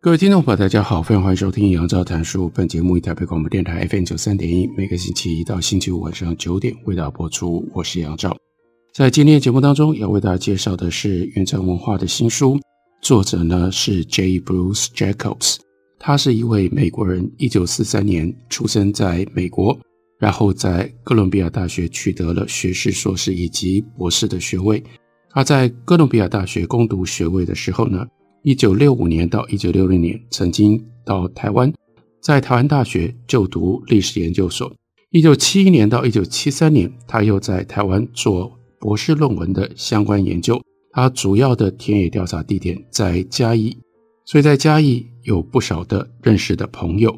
各位听众朋友，大家好，非常欢迎收听杨照谈书。本节目以台北广播电台 FM 九三点一，每个星期一到星期五晚上九点为大家播出。我是杨照，在今天的节目当中要为大家介绍的是远征文化的新书，作者呢是 J. Bruce Jacobs，他是一位美国人，一九四三年出生在美国，然后在哥伦比亚大学取得了学士、硕士以及博士的学位。他在哥伦比亚大学攻读学位的时候呢，一九六五年到一九六六年，曾经到台湾，在台湾大学就读历史研究所。一九七一年到一九七三年，他又在台湾做博士论文的相关研究。他主要的田野调查地点在嘉义，所以在嘉义有不少的认识的朋友。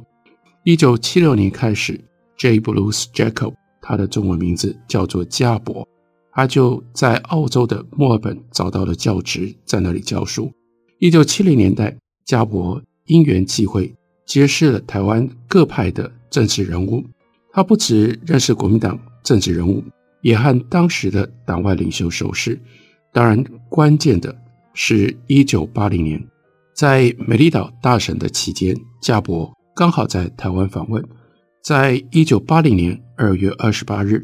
一九七六年开始，J. Bruce Jacob，他的中文名字叫做家博，他就在澳洲的墨尔本找到了教职，在那里教书。一九七零年代，家博因缘际会结识了台湾各派的政治人物。他不只认识国民党政治人物，也和当时的党外领袖熟识。当然，关键的是一九八零年，在美丽岛大审的期间，家博刚好在台湾访问。在一九八零年二月二十八日，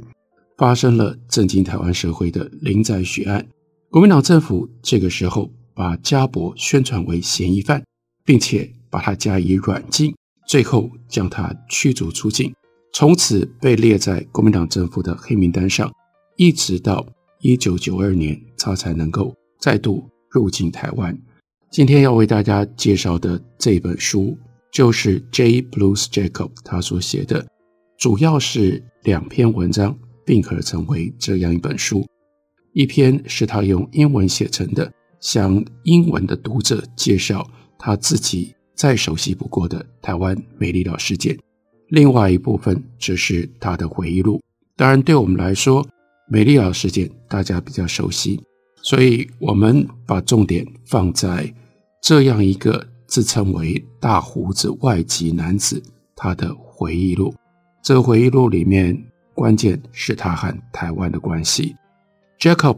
发生了震惊台湾社会的林宅血案。国民党政府这个时候。把家博宣传为嫌疑犯，并且把他加以软禁，最后将他驱逐出境，从此被列在国民党政府的黑名单上，一直到一九九二年，他才能够再度入境台湾。今天要为大家介绍的这本书，就是 J. Blues Jacob 他所写的，主要是两篇文章并合成为这样一本书，一篇是他用英文写成的。向英文的读者介绍他自己再熟悉不过的台湾美丽岛事件，另外一部分则是他的回忆录。当然，对我们来说，美丽岛事件大家比较熟悉，所以我们把重点放在这样一个自称为“大胡子外籍男子”他的回忆录。这回忆录里面，关键是他和台湾的关系。Jacob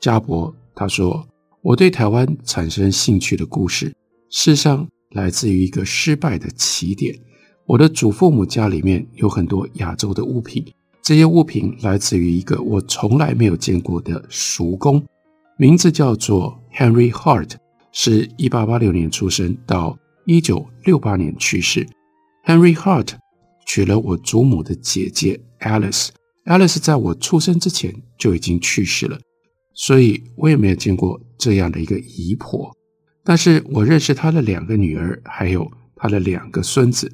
家博他说。我对台湾产生兴趣的故事，事实上来自于一个失败的起点。我的祖父母家里面有很多亚洲的物品，这些物品来自于一个我从来没有见过的叔公，名字叫做 Henry Hart，是一八八六年出生，到一九六八年去世。Henry Hart 娶了我祖母的姐姐 Alice，Alice 在我出生之前就已经去世了。所以我也没有见过这样的一个姨婆，但是我认识他的两个女儿，还有他的两个孙子。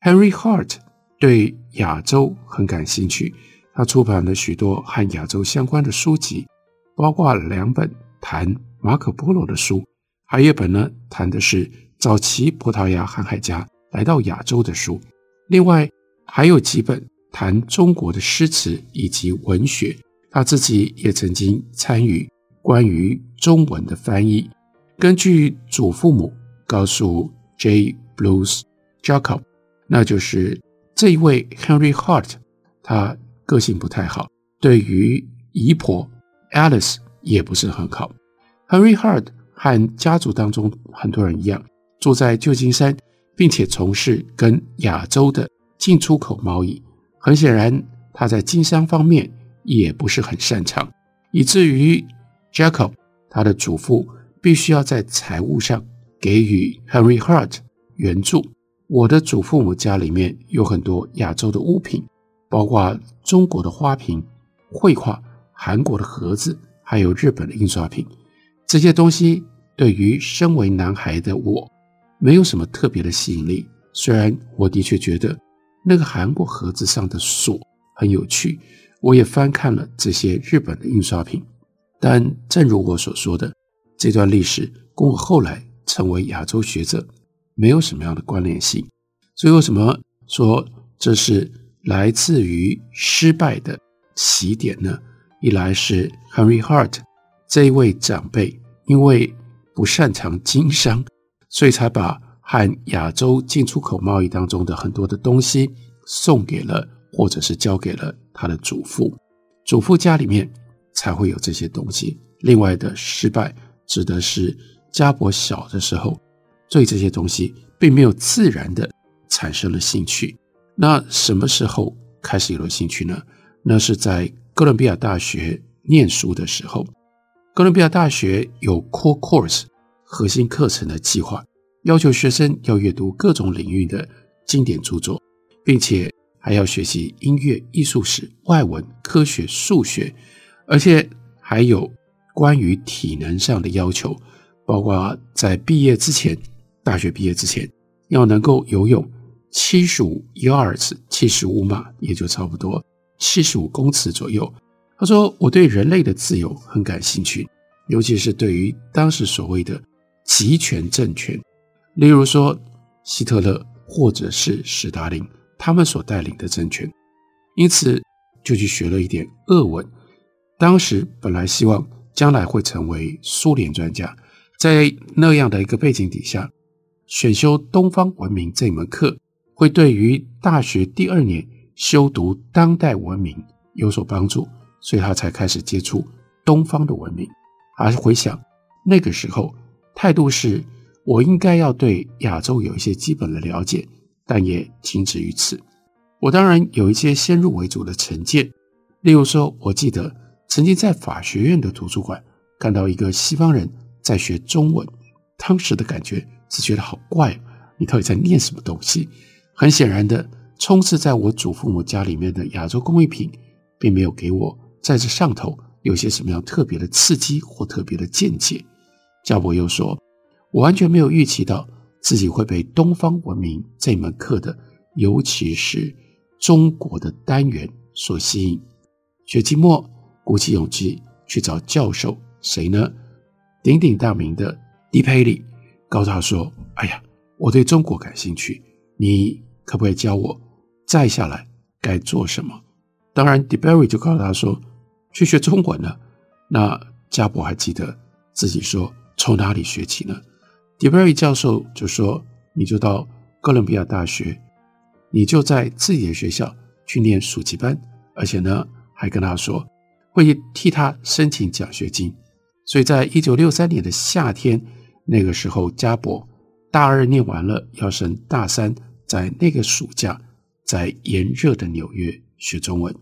Henry Hart 对亚洲很感兴趣，他出版了许多和亚洲相关的书籍，包括两本谈马可波罗的书，还有一本呢谈的是早期葡萄牙航海家来到亚洲的书。另外还有几本谈中国的诗词以及文学。他自己也曾经参与关于中文的翻译。根据祖父母告诉 J. Bruce Jacob，那就是这一位 Henry Hart，他个性不太好，对于姨婆 Alice 也不是很好。Henry Hart 和家族当中很多人一样，住在旧金山，并且从事跟亚洲的进出口贸易。很显然，他在经商方面。也不是很擅长，以至于 Jacob 他的祖父必须要在财务上给予 Henry Hart 援助。我的祖父母家里面有很多亚洲的物品，包括中国的花瓶、绘画、韩国的盒子，还有日本的印刷品。这些东西对于身为男孩的我没有什么特别的吸引力。虽然我的确觉得那个韩国盒子上的锁很有趣。我也翻看了这些日本的印刷品，但正如我所说的，这段历史跟我后来成为亚洲学者没有什么样的关联性。所以为什么说这是来自于失败的起点呢？一来是 Henry Hart 这一位长辈，因为不擅长经商，所以才把和亚洲进出口贸易当中的很多的东西送给了，或者是交给了他的祖父。祖父家里面才会有这些东西。另外的失败，指的是家伯小的时候对这些东西并没有自然的产生了兴趣。那什么时候开始有了兴趣呢？那是在哥伦比亚大学念书的时候。哥伦比亚大学有 core course 核心课程的计划，要求学生要阅读各种领域的经典著作，并且。还要学习音乐、艺术史、外文、科学、数学，而且还有关于体能上的要求，包括在毕业之前，大学毕业之前要能够游泳七十五 yards，七十五码，也就差不多七十五公尺左右。他说：“我对人类的自由很感兴趣，尤其是对于当时所谓的集权政权，例如说希特勒或者是史达林。”他们所带领的政权，因此就去学了一点俄文。当时本来希望将来会成为苏联专家，在那样的一个背景底下，选修东方文明这门课，会对于大学第二年修读当代文明有所帮助，所以他才开始接触东方的文明。而回想那个时候，态度是我应该要对亚洲有一些基本的了解。但也仅止于此。我当然有一些先入为主的成见，例如说，我记得曾经在法学院的图书馆看到一个西方人在学中文，当时的感觉是觉得好怪，你到底在念什么东西？很显然的，充斥在我祖父母家里面的亚洲工艺品，并没有给我在这上头有些什么样特别的刺激或特别的见解。家伯又说，我完全没有预期到。自己会被东方文明这门课的，尤其是中国的单元所吸引。学期末，鼓起勇气去找教授，谁呢？鼎鼎大名的迪佩里，告诉他说：“哎呀，我对中国感兴趣，你可不可以教我再下来该做什么？”当然，迪佩里就告诉他说：“去学中文了。”那家伯还记得自己说：“从哪里学起呢？”迪贝瑞教授就说：“你就到哥伦比亚大学，你就在自己的学校去念暑期班，而且呢，还跟他说会替他申请奖学金。所以在一九六三年的夏天，那个时候，家伯大二念完了，要升大三，在那个暑假，在炎热的纽约学中文。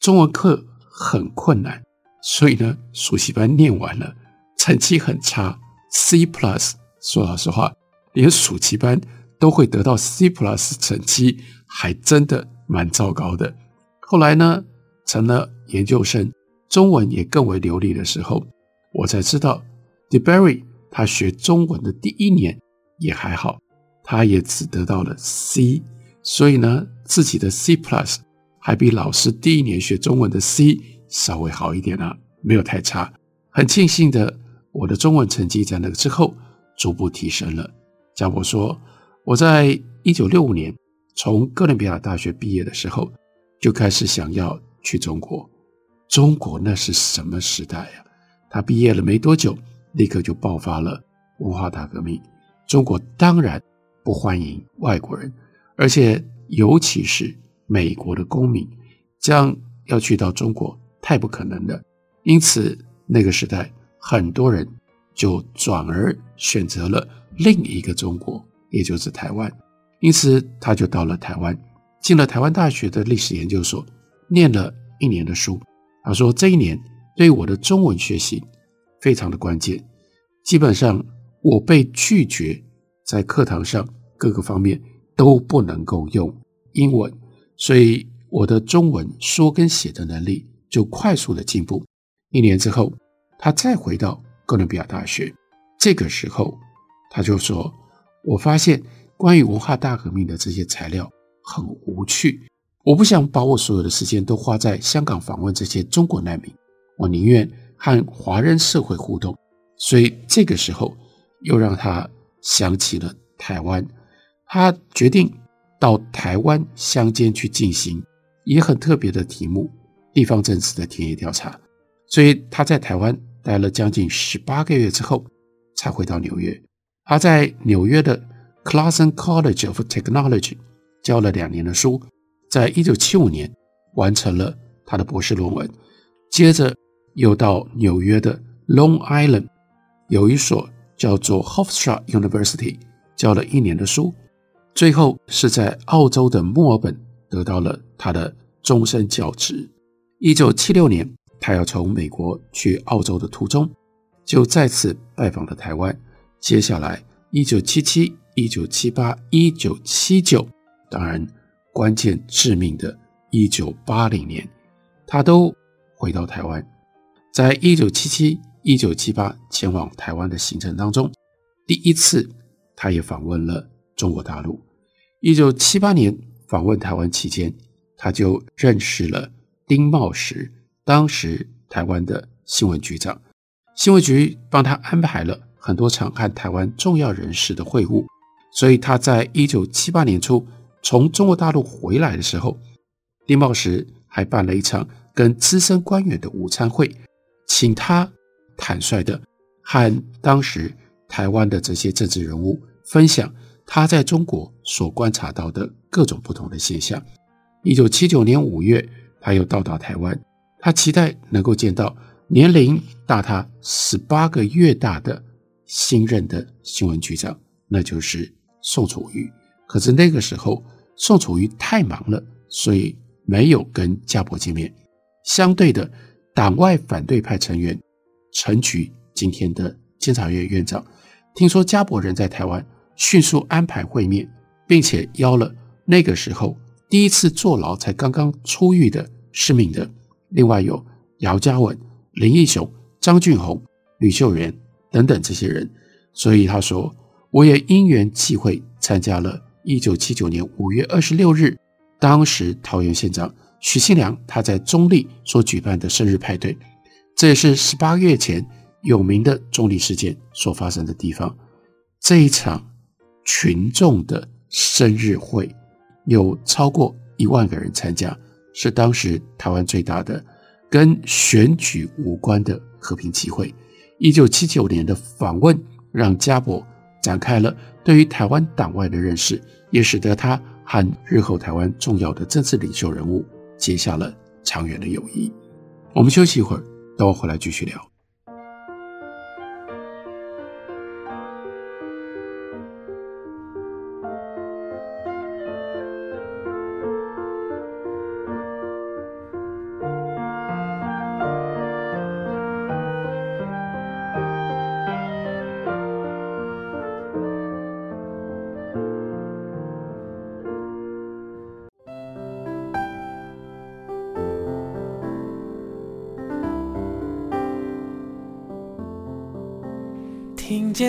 中文课很困难，所以呢，暑期班念完了，成绩很差，C plus。说老实话，连暑期班都会得到 C plus 成绩，还真的蛮糟糕的。后来呢，成了研究生，中文也更为流利的时候，我才知道，DeBerry 他学中文的第一年也还好，他也只得到了 C，所以呢，自己的 C plus 还比老师第一年学中文的 C 稍微好一点啊，没有太差。很庆幸的，我的中文成绩在那个之后。逐步提升了。家伯说：“我在一九六五年从哥伦比亚大学毕业的时候，就开始想要去中国。中国那是什么时代呀？他毕业了没多久，立刻就爆发了文化大革命。中国当然不欢迎外国人，而且尤其是美国的公民，这样要去到中国太不可能了。因此，那个时代很多人。”就转而选择了另一个中国，也就是台湾。因此，他就到了台湾，进了台湾大学的历史研究所，念了一年的书。他说，这一年对我的中文学习非常的关键。基本上，我被拒绝在课堂上各个方面都不能够用英文，所以我的中文说跟写的能力就快速的进步。一年之后，他再回到。哥伦比亚大学，这个时候他就说：“我发现关于文化大革命的这些材料很无趣，我不想把我所有的时间都花在香港访问这些中国难民，我宁愿和华人社会互动。所以这个时候又让他想起了台湾，他决定到台湾乡间去进行也很特别的题目——地方政治的田野调查。所以他在台湾待了将近十八个月之后，才回到纽约。他在纽约的 Clason College of Technology 教了两年的书，在一九七五年完成了他的博士论文。接着又到纽约的 Long Island 有一所叫做 Hofstra University 教了一年的书。最后是在澳洲的墨尔本得到了他的终身教职。一九七六年，他要从美国去澳洲的途中，就再次拜访了台湾。接下来，一九七七、一九七八、一九七九，当然关键致命的，一九八零年，他都回到台湾。在一九七七、一九七八前往台湾的行程当中，第一次他也访问了中国大陆。一九七八年访问台湾期间，他就认识了丁茂时，当时台湾的新闻局长。新闻局帮他安排了。很多场和台湾重要人士的会晤，所以他在一九七八年初从中国大陆回来的时候，丁茂时还办了一场跟资深官员的午餐会，请他坦率的和当时台湾的这些政治人物分享他在中国所观察到的各种不同的现象。一九七九年五月，他又到达台湾，他期待能够见到年龄大他十八个月大的。新任的新闻局长，那就是宋楚瑜。可是那个时候，宋楚瑜太忙了，所以没有跟家伯见面。相对的，党外反对派成员陈菊，今天的监察院院长，听说家伯人在台湾，迅速安排会面，并且邀了那个时候第一次坐牢才刚刚出狱的施明德，另外有姚嘉文、林义雄、张俊宏、吕秀莲。等等这些人，所以他说，我也因缘际会参加了1979年5月26日，当时桃园县长许信良他在中立所举办的生日派对，这也是十八个月前有名的中立事件所发生的地方。这一场群众的生日会有超过一万个人参加，是当时台湾最大的跟选举无关的和平集会。一九七九年的访问，让加伯展开了对于台湾党外的认识，也使得他和日后台湾重要的政治领袖人物结下了长远的友谊。我们休息一会儿，等我回来继续聊。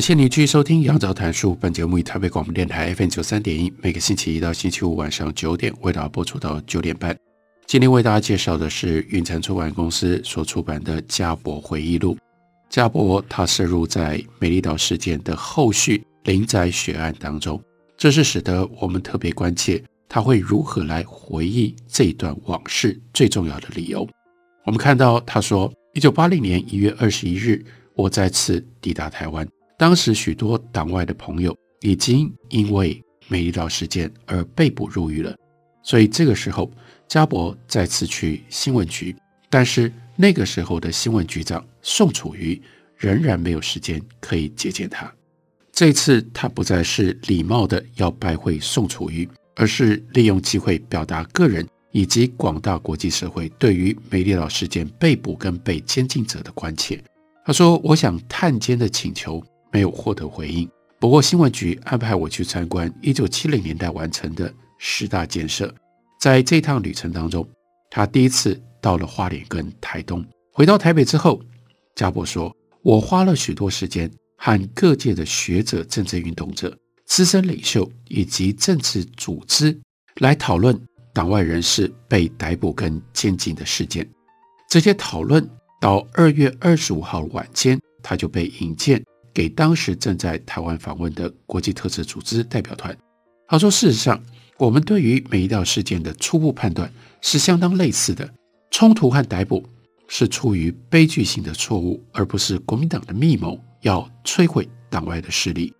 感谢你继续收听《杨照谈书》。本节目以台北广播电台 FM 九三点一，每个星期一到星期五晚上九点为大家播出到九点半。今天为大家介绍的是云城出版公司所出版的《家伯回忆录》。家伯他涉入在美丽岛事件的后续林宅血案当中，这是使得我们特别关切他会如何来回忆这一段往事最重要的理由。我们看到他说，一九八零年一月二十一日，我再次抵达台湾。当时许多党外的朋友已经因为美丽岛事件而被捕入狱了，所以这个时候加伯再次去新闻局，但是那个时候的新闻局长宋楚瑜仍然没有时间可以接见他。这次他不再是礼貌的要拜会宋楚瑜，而是利用机会表达个人以及广大国际社会对于美丽岛事件被捕跟被监禁者的关切。他说：“我想探监的请求没有获得回应，不过新闻局安排我去参观一九七零年代完成的十大建设。在这趟旅程当中，他第一次到了花莲跟台东。回到台北之后，家伯说：‘我花了许多时间和各界的学者、政治运动者。’”资深领袖以及政治组织来讨论党外人士被逮捕跟监禁的事件。这些讨论到二月二十五号晚间，他就被引荐给当时正在台湾访问的国际特赦组织代表团。他说：“事实上，我们对于美丽岛事件的初步判断是相当类似的。冲突和逮捕是出于悲剧性的错误，而不是国民党的密谋要摧毁党外的势力。”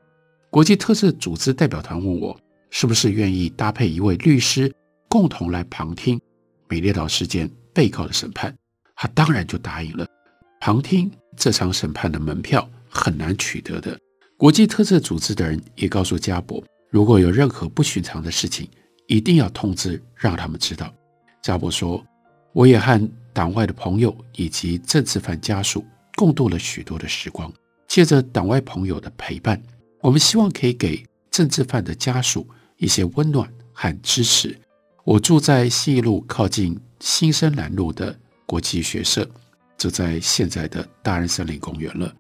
国际特赦组织代表团问我，是不是愿意搭配一位律师，共同来旁听美列岛事件被告的审判？他当然就答应了。旁听这场审判的门票很难取得的。国际特赦组织的人也告诉加伯，如果有任何不寻常的事情，一定要通知让他们知道。加伯说，我也和党外的朋友以及政治犯家属共度了许多的时光，借着党外朋友的陪伴。我们希望可以给政治犯的家属一些温暖和支持。我住在信义路靠近新生南路的国际学社，就在现在的大安森林公园了。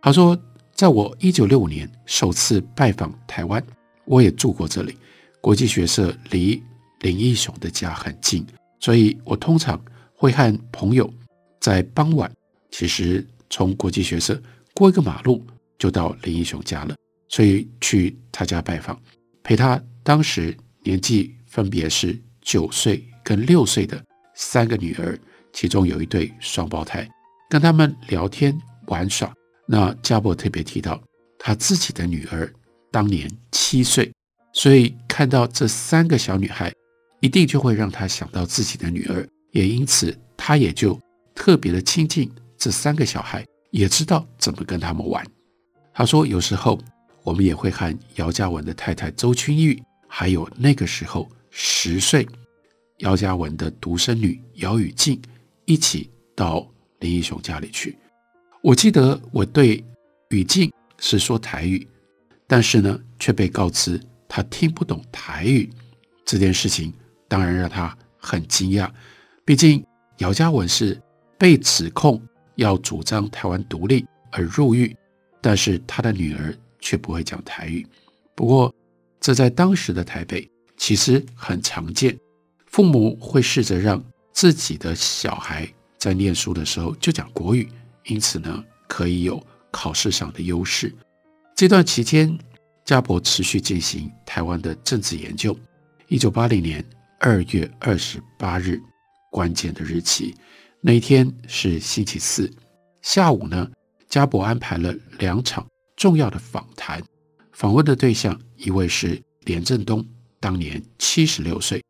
他说，在我一九六五年首次拜访台湾，我也住过这里。国际学社离林义雄的家很近，所以我通常会和朋友在傍晚，其实从国际学社过一个马路就到林义雄家了。所以去他家拜访，陪他当时年纪分别是九岁跟六岁的三个女儿，其中有一对双胞胎，跟他们聊天玩耍。那家伯特别提到他自己的女儿当年七岁，所以看到这三个小女孩，一定就会让他想到自己的女儿，也因此他也就特别的亲近这三个小孩，也知道怎么跟他们玩。他说有时候。我们也会和姚嘉文的太太周君玉，还有那个时候十岁姚嘉文的独生女姚雨静一起到林义雄家里去。我记得我对雨静是说台语，但是呢，却被告知他听不懂台语。这件事情当然让他很惊讶。毕竟姚嘉文是被指控要主张台湾独立而入狱，但是他的女儿。却不会讲台语，不过这在当时的台北其实很常见。父母会试着让自己的小孩在念书的时候就讲国语，因此呢，可以有考试上的优势。这段期间，家伯持续进行台湾的政治研究。一九八零年二月二十八日，关键的日期，那一天是星期四下午呢，家伯安排了两场。重要的访谈，访问的对象一位是连震东，当年七十六岁；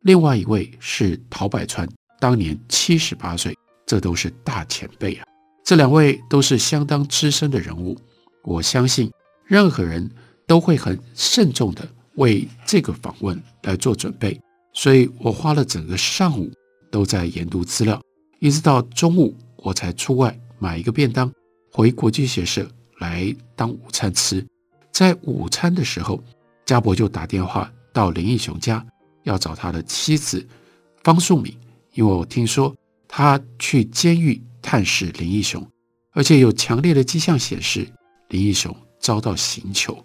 另外一位是陶百川，当年七十八岁。这都是大前辈啊！这两位都是相当资深的人物，我相信任何人都会很慎重地为这个访问来做准备。所以我花了整个上午都在研读资料，一直到中午我才出外买一个便当回国际学社。来当午餐吃，在午餐的时候，家伯就打电话到林义雄家，要找他的妻子方素敏，因为我听说他去监狱探视林义雄，而且有强烈的迹象显示林义雄遭到刑求，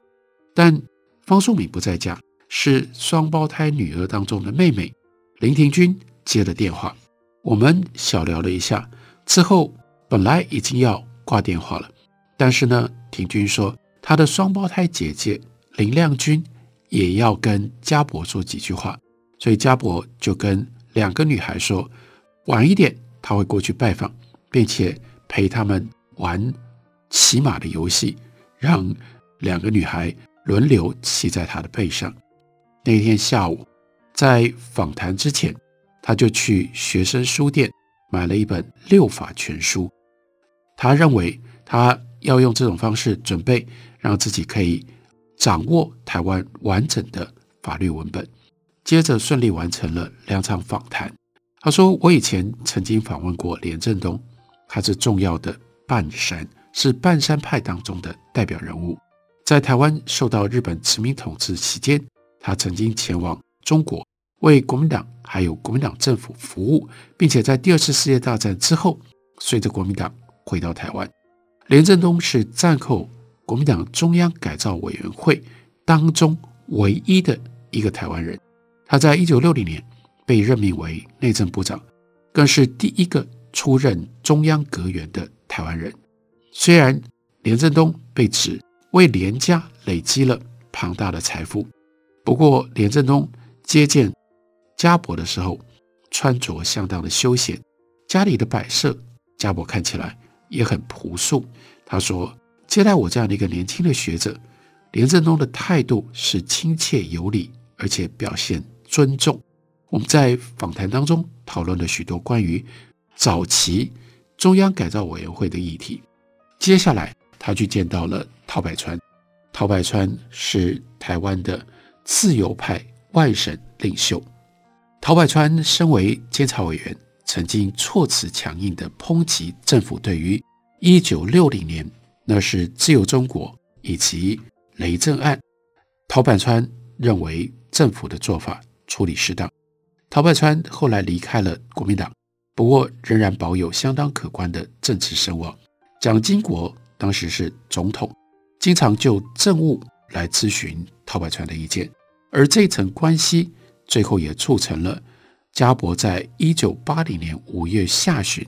但方素敏不在家，是双胞胎女儿当中的妹妹林婷君接了电话，我们小聊了一下之后，本来已经要挂电话了。但是呢，婷君说她的双胞胎姐姐林亮君也要跟家伯说几句话，所以家伯就跟两个女孩说，晚一点他会过去拜访，并且陪他们玩骑马的游戏，让两个女孩轮流骑在他的背上。那天下午，在访谈之前，他就去学生书店买了一本《六法全书》，他认为他。要用这种方式准备，让自己可以掌握台湾完整的法律文本。接着顺利完成了两场访谈。他说：“我以前曾经访问过连震东，他是重要的半山，是半山派当中的代表人物。在台湾受到日本殖民统治期间，他曾经前往中国为国民党还有国民党政府服务，并且在第二次世界大战之后，随着国民党回到台湾。连振东是战后国民党中央改造委员会当中唯一的一个台湾人。他在一九六零年。”被任命为内政部长，更是第一个出任中央阁员的台湾人。虽然连震东被指为连家累积了庞大的财富，不过连震东接见家伯的时候，穿着相当的休闲，家里的摆设，家伯看起来也很朴素。他说，接待我这样的一个年轻的学者，连震东的态度是亲切有礼，而且表现尊重。我们在访谈当中讨论了许多关于早期中央改造委员会的议题。接下来，他去见到了陶百川。陶百川是台湾的自由派外省领袖。陶百川身为监察委员，曾经措辞强硬地抨击政府对于一九六零年那是自由中国以及雷震案。陶百川认为政府的做法处理适当。陶百川后来离开了国民党，不过仍然保有相当可观的政治声望。蒋经国当时是总统，经常就政务来咨询陶百川的意见，而这层关系最后也促成了家伯在一九八零年五月下旬，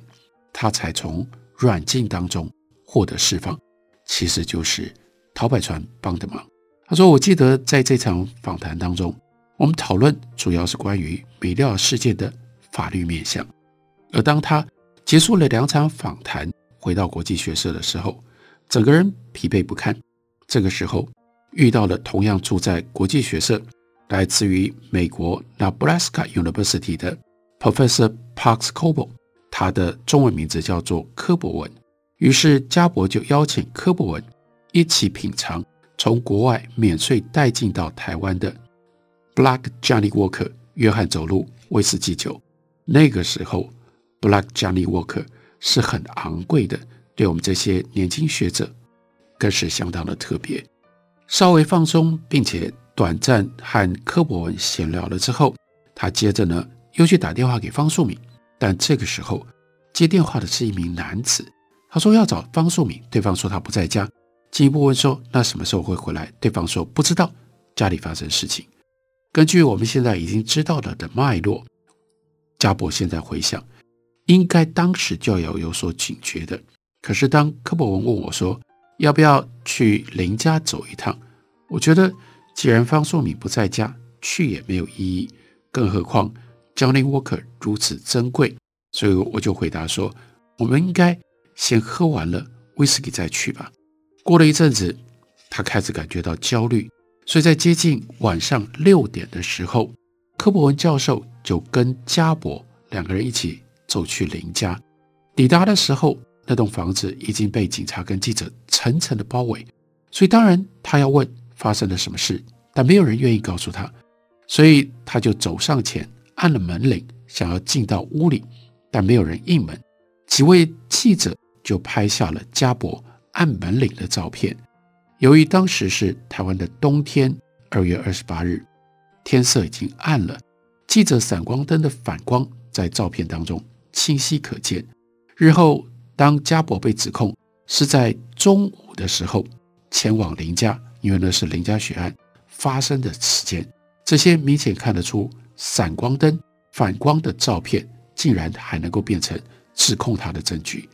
他才从软禁当中获得释放，其实就是陶百川帮的忙。他说：“我记得在这场访谈当中。”我们讨论主要是关于美丽岛事件的法律面向，而当他结束了两场访谈，回到国际学社的时候，整个人疲惫不堪。这个时候遇到了同样住在国际学社、来自于美国 Nebraska University 的 Professor Parks Coble，他的中文名字叫做柯博文。于是家伯就邀请柯博文一起品尝从国外免税带进到台湾的。Black Johnny Walker，约翰走路威士忌酒。那个时候，Black Johnny Walker 是很昂贵的，对我们这些年轻学者更是相当的特别。稍微放松，并且短暂和柯博文闲聊了之后，他接着呢又去打电话给方素敏。但这个时候接电话的是一名男子，他说要找方素敏，对方说他不在家。进一步问说那什么时候会回来？对方说不知道，家里发生事情。根据我们现在已经知道了的脉络，家伯现在回想，应该当时就要有所警觉的。可是当柯博文问我说要不要去林家走一趟，我觉得既然方素敏不在家，去也没有意义。更何况 Johnny Walker 如此珍贵，所以我就回答说，我们应该先喝完了威士忌再去吧。过了一阵子，他开始感觉到焦虑。所以在接近晚上六点的时候，柯博文教授就跟家伯两个人一起走去林家。抵达的时候，那栋房子已经被警察跟记者层层的包围。所以当然他要问发生了什么事，但没有人愿意告诉他。所以他就走上前按了门铃，想要进到屋里，但没有人应门。几位记者就拍下了家伯按门铃的照片。由于当时是台湾的冬天，二月二十八日，天色已经暗了，记者闪光灯的反光在照片当中清晰可见。日后当家伯被指控是在中午的时候前往林家，因为那是林家血案发生的时间，这些明显看得出闪光灯反光的照片，竟然还能够变成指控他的证据。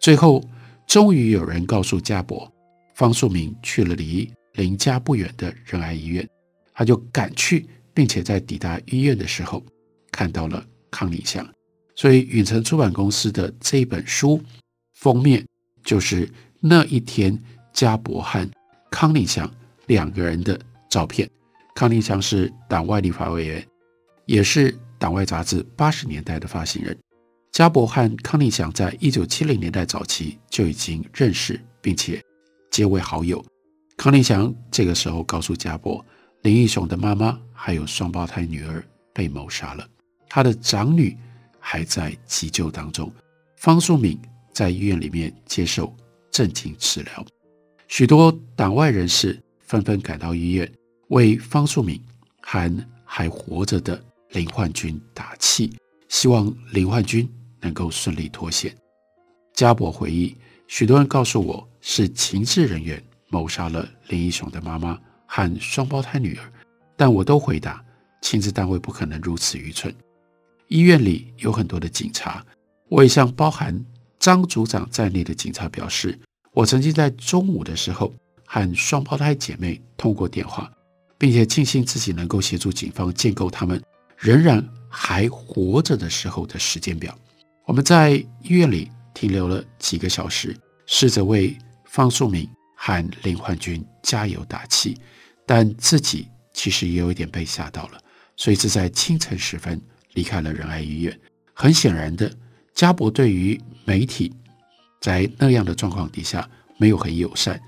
最后，终于有人告诉家伯。方素明去了离林家不远的仁爱医院，他就赶去，并且在抵达医院的时候看到了康宁祥，所以远程出版公司的这一本书封面就是那一天加伯和康宁祥两个人的照片。康宁祥是党外立法委员，也是党外杂志八十年代的发行人。加伯和康宁祥在一九七零年代早期就已经认识，并且。结为好友，康宁祥这个时候告诉加伯，林义雄的妈妈还有双胞胎女儿被谋杀了，他的长女还在急救当中。方素敏在医院里面接受镇静治疗，许多党外人士纷纷赶到医院为方素敏和还活着的林焕军打气，希望林焕军能够顺利脱险。家伯回忆，许多人告诉我是情治人员谋杀了林义雄的妈妈和双胞胎女儿，但我都回答，情治单位不可能如此愚蠢。医院里有很多的警察。我也向包含张组长在内的警察表示，我曾经在中午的时候和双胞胎姐妹通过电话，并且庆幸自己能够协助警方建构他们仍然还活着的时候的时间表。我们在医院里停留了几个小时，试着为方素敏和林焕军加油打气，但自己其实也有一点被吓到了，所以是在清晨时分离开了仁爱医院。很显然的。家伯对于媒体在那样的状况底下没有很友善。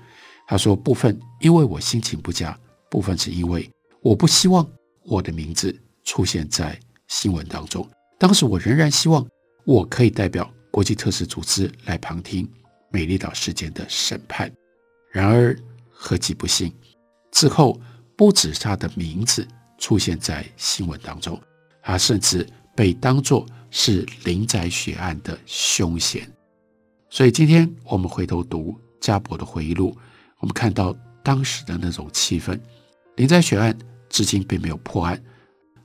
他说：“部分因为我心情不佳，部分是因为我不希望我的名字出现在新闻当中。当时我仍然希望我可以代表国际特赦组织来旁听美丽岛事件的审判。然而何其不幸，之后不止他的名字出现在新闻当中，他甚至被当作。”是林宅血案的凶嫌，所以今天我们回头读家伯的回忆录，我们看到当时的那种气氛。林宅血案至今并没有破案，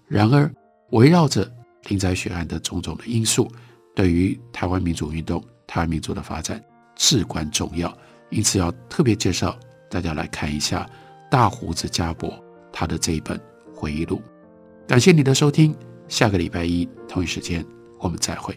然而围绕着林宅血案的种种的因素，对于台湾民主运动、台湾民主的发展至关重要，因此要特别介绍大家来看一下大胡子家伯他的这一本回忆录。感谢你的收听。下个礼拜一同一时间，我们再会。